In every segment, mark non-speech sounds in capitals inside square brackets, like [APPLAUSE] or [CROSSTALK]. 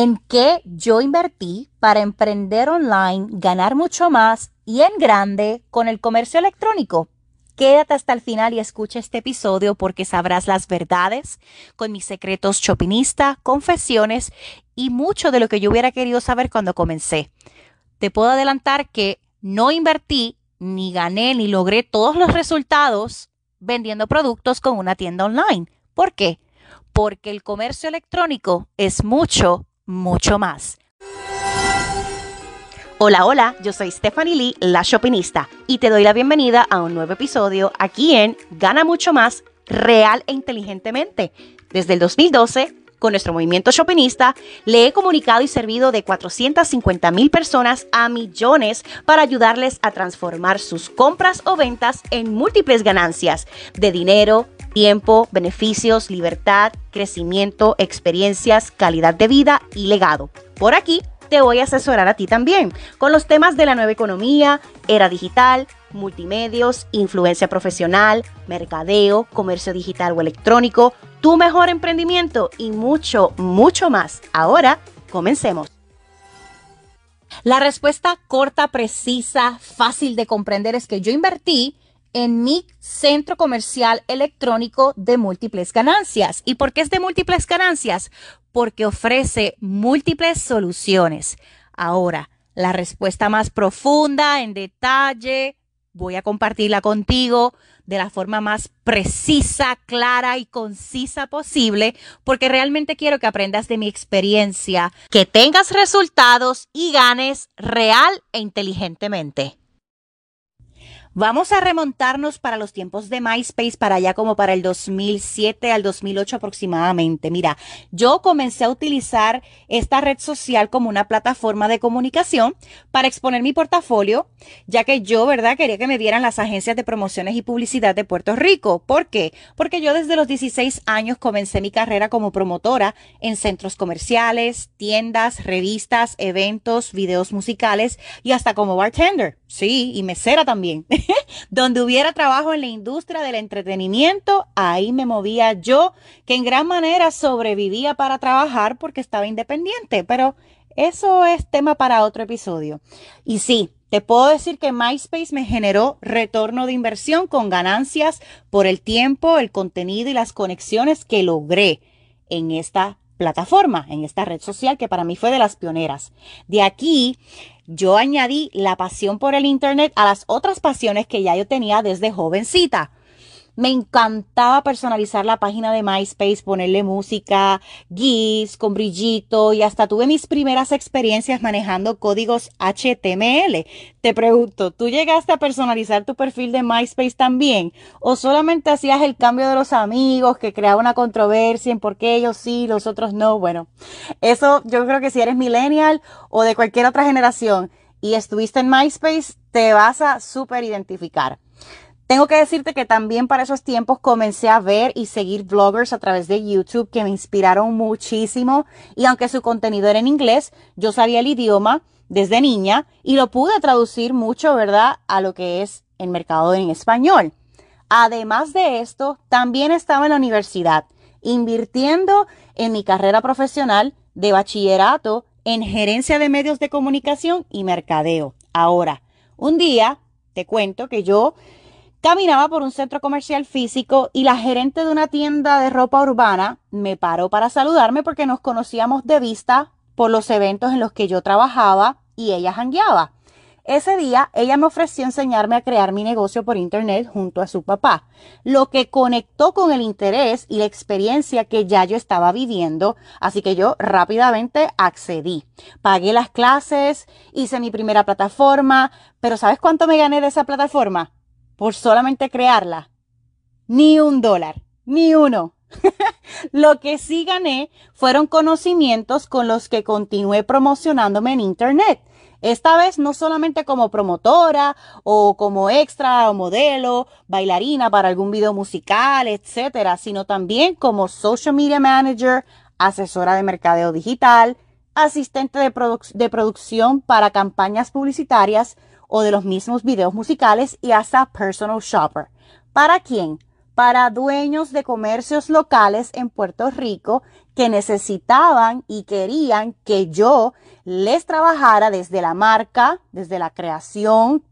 en qué yo invertí para emprender online, ganar mucho más y en grande con el comercio electrónico. Quédate hasta el final y escucha este episodio porque sabrás las verdades con mis secretos chopinista, confesiones y mucho de lo que yo hubiera querido saber cuando comencé. Te puedo adelantar que no invertí, ni gané, ni logré todos los resultados vendiendo productos con una tienda online. ¿Por qué? Porque el comercio electrónico es mucho mucho más. Hola, hola, yo soy Stephanie Lee, la Shopinista, y te doy la bienvenida a un nuevo episodio aquí en Gana Mucho Más, real e inteligentemente. Desde el 2012, con nuestro movimiento Shopinista, le he comunicado y servido de 450 mil personas a millones para ayudarles a transformar sus compras o ventas en múltiples ganancias de dinero, tiempo, beneficios, libertad, crecimiento, experiencias, calidad de vida y legado. Por aquí te voy a asesorar a ti también con los temas de la nueva economía, era digital, multimedios, influencia profesional, mercadeo, comercio digital o electrónico, tu mejor emprendimiento y mucho, mucho más. Ahora, comencemos. La respuesta corta, precisa, fácil de comprender es que yo invertí en mi centro comercial electrónico de múltiples ganancias. ¿Y por qué es de múltiples ganancias? Porque ofrece múltiples soluciones. Ahora, la respuesta más profunda, en detalle, voy a compartirla contigo de la forma más precisa, clara y concisa posible, porque realmente quiero que aprendas de mi experiencia, que tengas resultados y ganes real e inteligentemente. Vamos a remontarnos para los tiempos de MySpace, para allá como para el 2007 al 2008 aproximadamente. Mira, yo comencé a utilizar esta red social como una plataforma de comunicación para exponer mi portafolio, ya que yo, ¿verdad? Quería que me dieran las agencias de promociones y publicidad de Puerto Rico. ¿Por qué? Porque yo desde los 16 años comencé mi carrera como promotora en centros comerciales, tiendas, revistas, eventos, videos musicales y hasta como bartender. Sí, y mesera también. [LAUGHS] Donde hubiera trabajo en la industria del entretenimiento, ahí me movía yo, que en gran manera sobrevivía para trabajar porque estaba independiente. Pero eso es tema para otro episodio. Y sí, te puedo decir que MySpace me generó retorno de inversión con ganancias por el tiempo, el contenido y las conexiones que logré en esta plataforma, en esta red social que para mí fue de las pioneras. De aquí yo añadí la pasión por el Internet a las otras pasiones que ya yo tenía desde jovencita. Me encantaba personalizar la página de MySpace, ponerle música, GIFs con brillito y hasta tuve mis primeras experiencias manejando códigos HTML. Te pregunto, ¿tú llegaste a personalizar tu perfil de MySpace también? ¿O solamente hacías el cambio de los amigos que creaba una controversia en por qué ellos sí, los otros no? Bueno, eso yo creo que si eres millennial o de cualquier otra generación y estuviste en MySpace, te vas a súper identificar. Tengo que decirte que también para esos tiempos comencé a ver y seguir bloggers a través de YouTube que me inspiraron muchísimo y aunque su contenido era en inglés, yo sabía el idioma desde niña y lo pude traducir mucho, ¿verdad?, a lo que es el mercado en español. Además de esto, también estaba en la universidad, invirtiendo en mi carrera profesional de bachillerato en gerencia de medios de comunicación y mercadeo. Ahora, un día te cuento que yo Caminaba por un centro comercial físico y la gerente de una tienda de ropa urbana me paró para saludarme porque nos conocíamos de vista por los eventos en los que yo trabajaba y ella jangueaba. Ese día ella me ofreció enseñarme a crear mi negocio por internet junto a su papá, lo que conectó con el interés y la experiencia que ya yo estaba viviendo, así que yo rápidamente accedí. Pagué las clases, hice mi primera plataforma, pero ¿sabes cuánto me gané de esa plataforma? Por solamente crearla. Ni un dólar, ni uno. [LAUGHS] Lo que sí gané fueron conocimientos con los que continué promocionándome en Internet. Esta vez no solamente como promotora o como extra o modelo, bailarina para algún video musical, etcétera, sino también como social media manager, asesora de mercadeo digital, asistente de, de producción para campañas publicitarias, o de los mismos videos musicales y hasta personal shopper. ¿Para quién? Para dueños de comercios locales en Puerto Rico que necesitaban y querían que yo les trabajara desde la marca, desde la creación,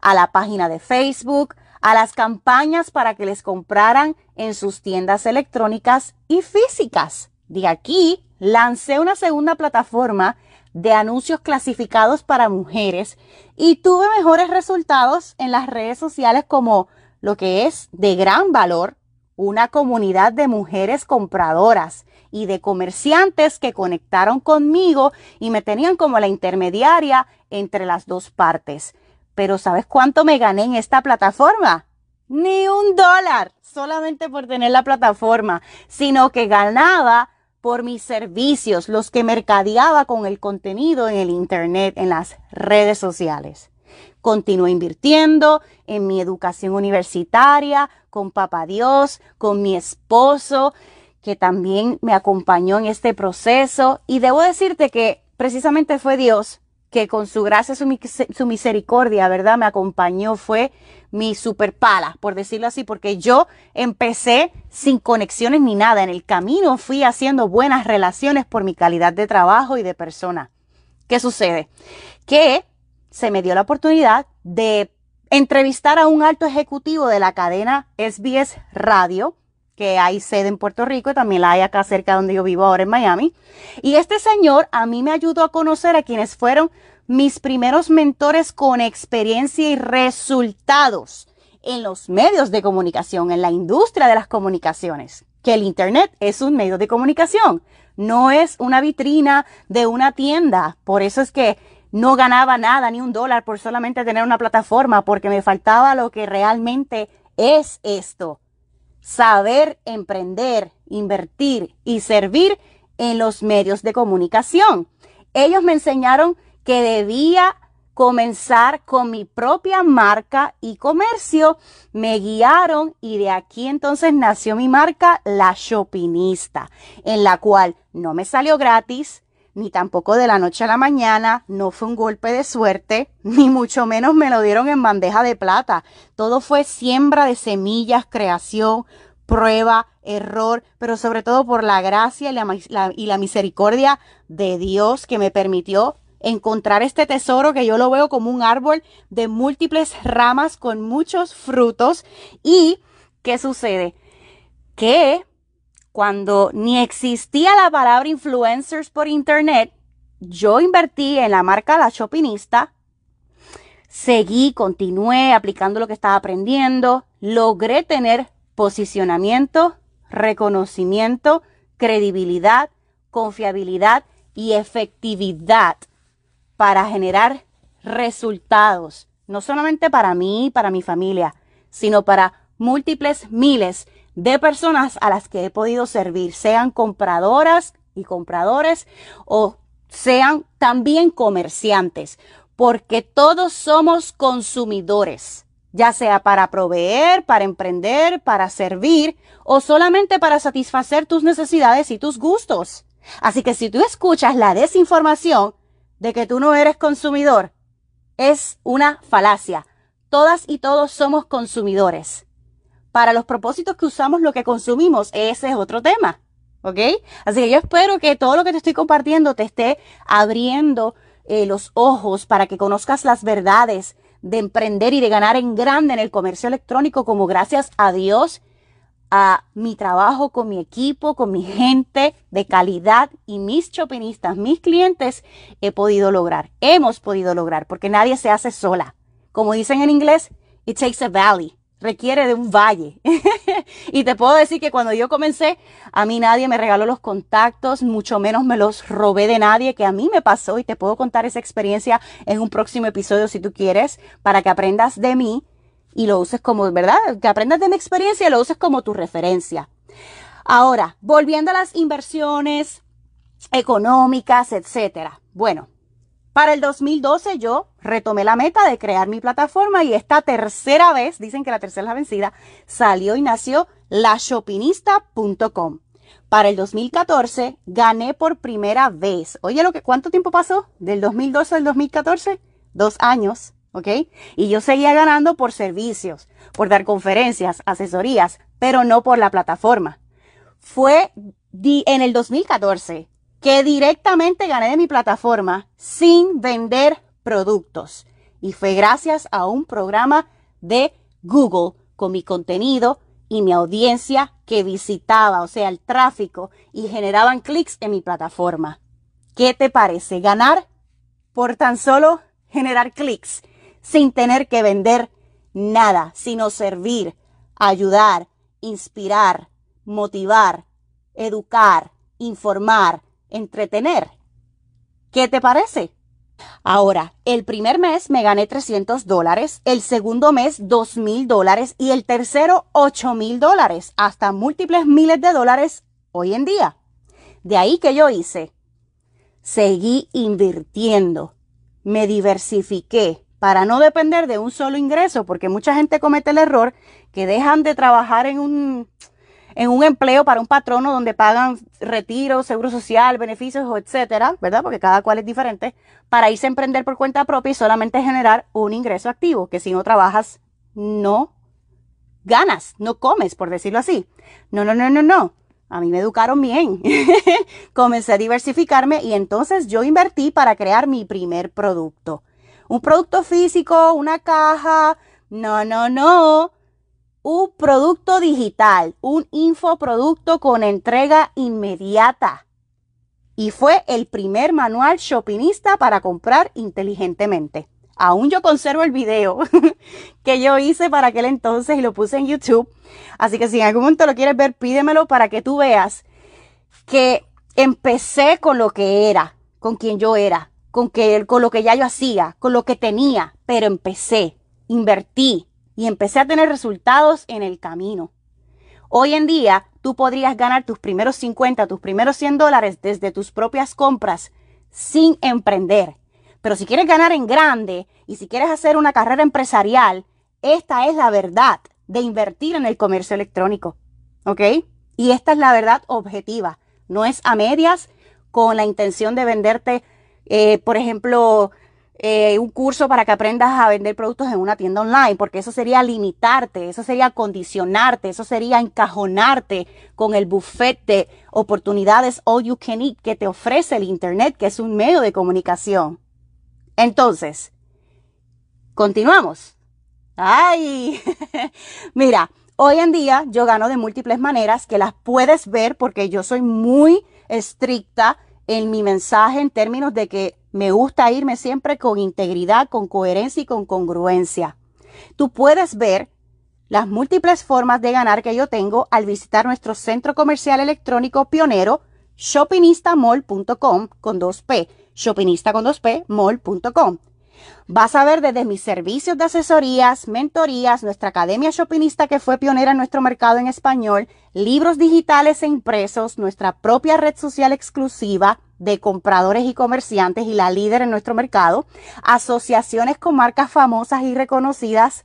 a la página de Facebook, a las campañas para que les compraran en sus tiendas electrónicas y físicas. De aquí lancé una segunda plataforma de anuncios clasificados para mujeres y tuve mejores resultados en las redes sociales como lo que es de gran valor, una comunidad de mujeres compradoras y de comerciantes que conectaron conmigo y me tenían como la intermediaria entre las dos partes. Pero ¿sabes cuánto me gané en esta plataforma? Ni un dólar, solamente por tener la plataforma, sino que ganaba por mis servicios, los que mercadeaba con el contenido en el Internet, en las redes sociales. Continúo invirtiendo en mi educación universitaria, con Papá Dios, con mi esposo, que también me acompañó en este proceso. Y debo decirte que precisamente fue Dios que con su gracia, su, su misericordia, ¿verdad? Me acompañó, fue mi super pala, por decirlo así, porque yo empecé sin conexiones ni nada. En el camino fui haciendo buenas relaciones por mi calidad de trabajo y de persona. ¿Qué sucede? Que se me dio la oportunidad de entrevistar a un alto ejecutivo de la cadena SBS Radio, que hay sede en Puerto Rico y también la hay acá cerca donde yo vivo ahora en Miami. Y este señor a mí me ayudó a conocer a quienes fueron mis primeros mentores con experiencia y resultados en los medios de comunicación, en la industria de las comunicaciones, que el Internet es un medio de comunicación, no es una vitrina de una tienda. Por eso es que no ganaba nada, ni un dólar por solamente tener una plataforma, porque me faltaba lo que realmente es esto saber emprender, invertir y servir en los medios de comunicación. Ellos me enseñaron que debía comenzar con mi propia marca y comercio, me guiaron y de aquí entonces nació mi marca La Shopinista, en la cual no me salió gratis, ni tampoco de la noche a la mañana, no fue un golpe de suerte, [LAUGHS] ni mucho menos me lo dieron en bandeja de plata. Todo fue siembra de semillas, creación, prueba, error, pero sobre todo por la gracia y la, misericordia de Dios que me permitió encontrar este tesoro que yo lo veo como un árbol de múltiples ramas con muchos frutos. ¿Y qué sucede? Que cuando ni existía la palabra influencers por internet, yo invertí en la marca La Shopinista, seguí, continué aplicando lo que estaba aprendiendo, logré tener posicionamiento, reconocimiento, credibilidad, confiabilidad y efectividad para generar resultados, no solamente para mí, para mi familia, sino para múltiples miles de personas a las que he podido servir, sean compradoras y compradores o sean también comerciantes, porque todos somos consumidores, ya sea para proveer, para emprender, para servir o solamente para satisfacer tus necesidades y tus gustos. Así que si tú escuchas la desinformación de que tú no eres consumidor, es una falacia. Todas y todos somos consumidores para los propósitos que usamos lo que consumimos, ese es otro tema. ¿Ok? Así que yo espero que todo lo que te estoy compartiendo te esté abriendo eh, los ojos para que conozcas las verdades de emprender y de ganar en grande en el comercio electrónico, como gracias a Dios, a mi trabajo con mi equipo, con mi gente de calidad y mis chopinistas, mis clientes, he podido lograr. Hemos podido lograr, porque nadie se hace sola. Como dicen en inglés, it takes a valley requiere de un valle. [LAUGHS] y te puedo decir que cuando yo comencé, a mí nadie me regaló los contactos, mucho menos me los robé de nadie, que a mí me pasó y te puedo contar esa experiencia en un próximo episodio si tú quieres, para que aprendas de mí y lo uses como, ¿verdad? Que aprendas de mi experiencia y lo uses como tu referencia. Ahora, volviendo a las inversiones económicas, etcétera. Bueno, para el 2012 yo retomé la meta de crear mi plataforma y esta tercera vez, dicen que la tercera es la vencida, salió y nació lashopinista.com. Para el 2014 gané por primera vez. Oye, lo que, ¿cuánto tiempo pasó? Del 2012 al 2014? Dos años, ¿ok? Y yo seguía ganando por servicios, por dar conferencias, asesorías, pero no por la plataforma. Fue en el 2014 que directamente gané de mi plataforma sin vender productos. Y fue gracias a un programa de Google con mi contenido y mi audiencia que visitaba, o sea, el tráfico y generaban clics en mi plataforma. ¿Qué te parece? Ganar por tan solo generar clics sin tener que vender nada, sino servir, ayudar, inspirar, motivar, educar, informar, entretener. ¿Qué te parece? Ahora, el primer mes me gané 300 dólares, el segundo mes 2 mil dólares y el tercero 8 mil dólares, hasta múltiples miles de dólares hoy en día. De ahí que yo hice, seguí invirtiendo, me diversifiqué para no depender de un solo ingreso, porque mucha gente comete el error que dejan de trabajar en un en un empleo para un patrono donde pagan retiro, seguro social, beneficios, etcétera, ¿verdad? Porque cada cual es diferente, para irse a emprender por cuenta propia y solamente generar un ingreso activo, que si no trabajas, no ganas, no comes, por decirlo así. No, no, no, no, no. A mí me educaron bien. [LAUGHS] Comencé a diversificarme y entonces yo invertí para crear mi primer producto. Un producto físico, una caja. No, no, no un producto digital, un infoproducto con entrega inmediata. Y fue el primer manual shoppingista para comprar inteligentemente. Aún yo conservo el video [LAUGHS] que yo hice para aquel entonces y lo puse en YouTube. Así que si en algún momento lo quieres ver, pídemelo para que tú veas que empecé con lo que era, con quien yo era, con, que, con lo que ya yo hacía, con lo que tenía, pero empecé, invertí, y empecé a tener resultados en el camino. Hoy en día tú podrías ganar tus primeros 50, tus primeros 100 dólares desde tus propias compras sin emprender. Pero si quieres ganar en grande y si quieres hacer una carrera empresarial, esta es la verdad de invertir en el comercio electrónico. ¿Ok? Y esta es la verdad objetiva. No es a medias con la intención de venderte, eh, por ejemplo, eh, un curso para que aprendas a vender productos en una tienda online, porque eso sería limitarte, eso sería condicionarte, eso sería encajonarte con el buffet de oportunidades all you can eat que te ofrece el Internet, que es un medio de comunicación. Entonces, continuamos. Ay, [LAUGHS] mira, hoy en día yo gano de múltiples maneras que las puedes ver porque yo soy muy estricta en mi mensaje en términos de que me gusta irme siempre con integridad, con coherencia y con congruencia. Tú puedes ver las múltiples formas de ganar que yo tengo al visitar nuestro centro comercial electrónico pionero shoppinistamall.com con 2P, shoppingista con 2P, mall.com. Vas a ver desde mis servicios de asesorías, mentorías, nuestra academia shoppingista que fue pionera en nuestro mercado en español, libros digitales e impresos, nuestra propia red social exclusiva de compradores y comerciantes y la líder en nuestro mercado, asociaciones con marcas famosas y reconocidas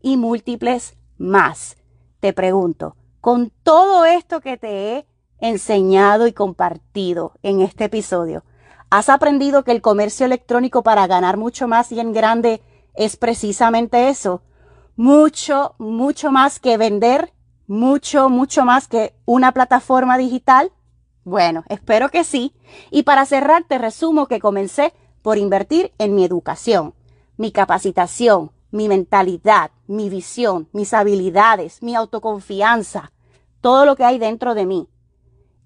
y múltiples más. Te pregunto, con todo esto que te he enseñado y compartido en este episodio, ¿Has aprendido que el comercio electrónico para ganar mucho más y en grande es precisamente eso? Mucho, mucho más que vender, mucho, mucho más que una plataforma digital. Bueno, espero que sí. Y para cerrar, te resumo que comencé por invertir en mi educación, mi capacitación, mi mentalidad, mi visión, mis habilidades, mi autoconfianza, todo lo que hay dentro de mí.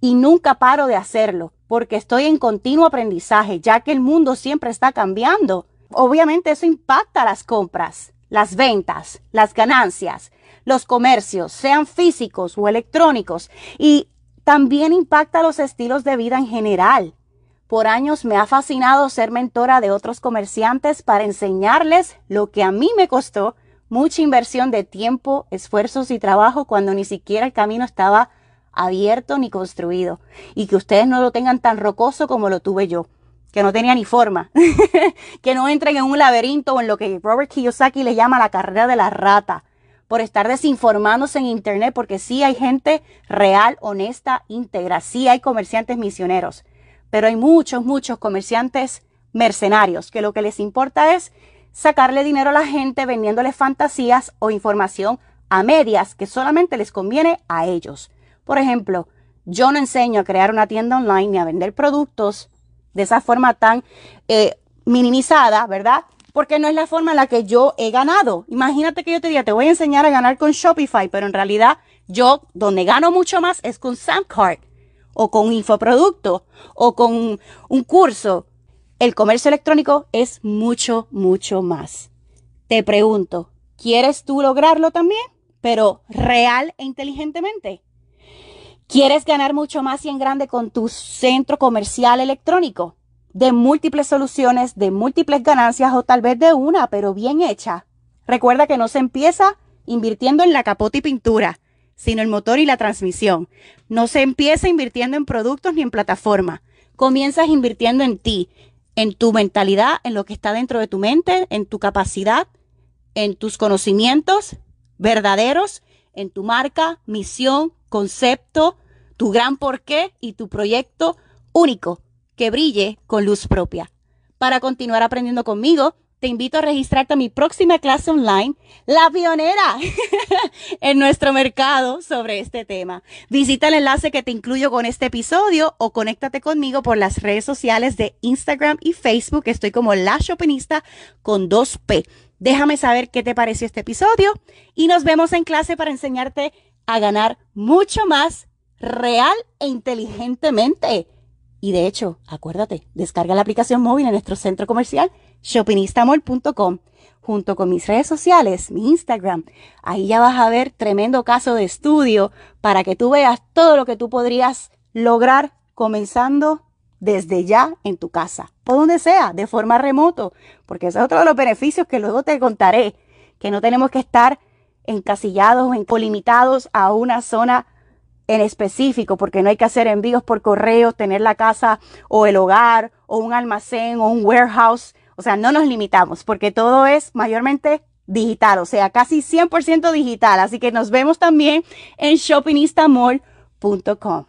Y nunca paro de hacerlo porque estoy en continuo aprendizaje, ya que el mundo siempre está cambiando. Obviamente eso impacta las compras, las ventas, las ganancias, los comercios, sean físicos o electrónicos, y también impacta los estilos de vida en general. Por años me ha fascinado ser mentora de otros comerciantes para enseñarles lo que a mí me costó mucha inversión de tiempo, esfuerzos y trabajo cuando ni siquiera el camino estaba abierto ni construido y que ustedes no lo tengan tan rocoso como lo tuve yo, que no tenía ni forma, [LAUGHS] que no entren en un laberinto o en lo que Robert Kiyosaki le llama la carrera de la rata, por estar desinformándose en internet, porque sí hay gente real, honesta, íntegra, sí hay comerciantes misioneros, pero hay muchos, muchos comerciantes mercenarios que lo que les importa es sacarle dinero a la gente vendiéndoles fantasías o información a medias que solamente les conviene a ellos. Por ejemplo, Yo no enseño a crear una tienda online ni a vender productos de esa forma tan eh, minimizada, ¿verdad? Porque no es la forma en la que yo he ganado. Imagínate que yo te diga, te voy a enseñar a ganar con Shopify, pero en realidad yo donde gano mucho más es con Samcart o con infoproducto o con un curso. El comercio electrónico es mucho, mucho más. Te pregunto, ¿quieres tú lograrlo también? Pero real e inteligentemente. ¿Quieres ganar mucho más y en grande con tu centro comercial electrónico? De múltiples soluciones, de múltiples ganancias o tal vez de una, pero bien hecha. Recuerda que no se empieza invirtiendo en la capota y pintura, sino el motor y la transmisión. No se empieza invirtiendo en productos ni en plataforma. Comienzas invirtiendo en ti, en tu mentalidad, en lo que está dentro de tu mente, en tu capacidad, en tus conocimientos verdaderos, en tu marca, misión, concepto, tu gran porqué y tu proyecto único que brille con luz propia. Para continuar aprendiendo conmigo, te invito a registrarte a mi próxima clase online, La Pionera, [LAUGHS] en nuestro mercado sobre este tema. Visita el enlace que te incluyo con este episodio o conéctate conmigo por las redes sociales de Instagram y Facebook. Estoy como La Shopinista con 2P. Déjame saber qué te pareció este episodio y nos vemos en clase para enseñarte a ganar mucho más real e inteligentemente. Y de hecho, acuérdate, descarga la aplicación móvil en nuestro centro comercial shopinistamol.com junto con mis redes sociales, mi Instagram. Ahí ya vas a ver tremendo caso de estudio para que tú veas todo lo que tú podrías lograr comenzando desde ya en tu casa o donde sea, de forma remoto, porque ese es otro de los beneficios que luego te contaré, que no tenemos que estar encasillados o limitados a una zona en específico, porque no hay que hacer envíos por correo, tener la casa o el hogar o un almacén o un warehouse. O sea, no nos limitamos, porque todo es mayormente digital, o sea, casi 100% digital. Así que nos vemos también en shoppingistamall.com.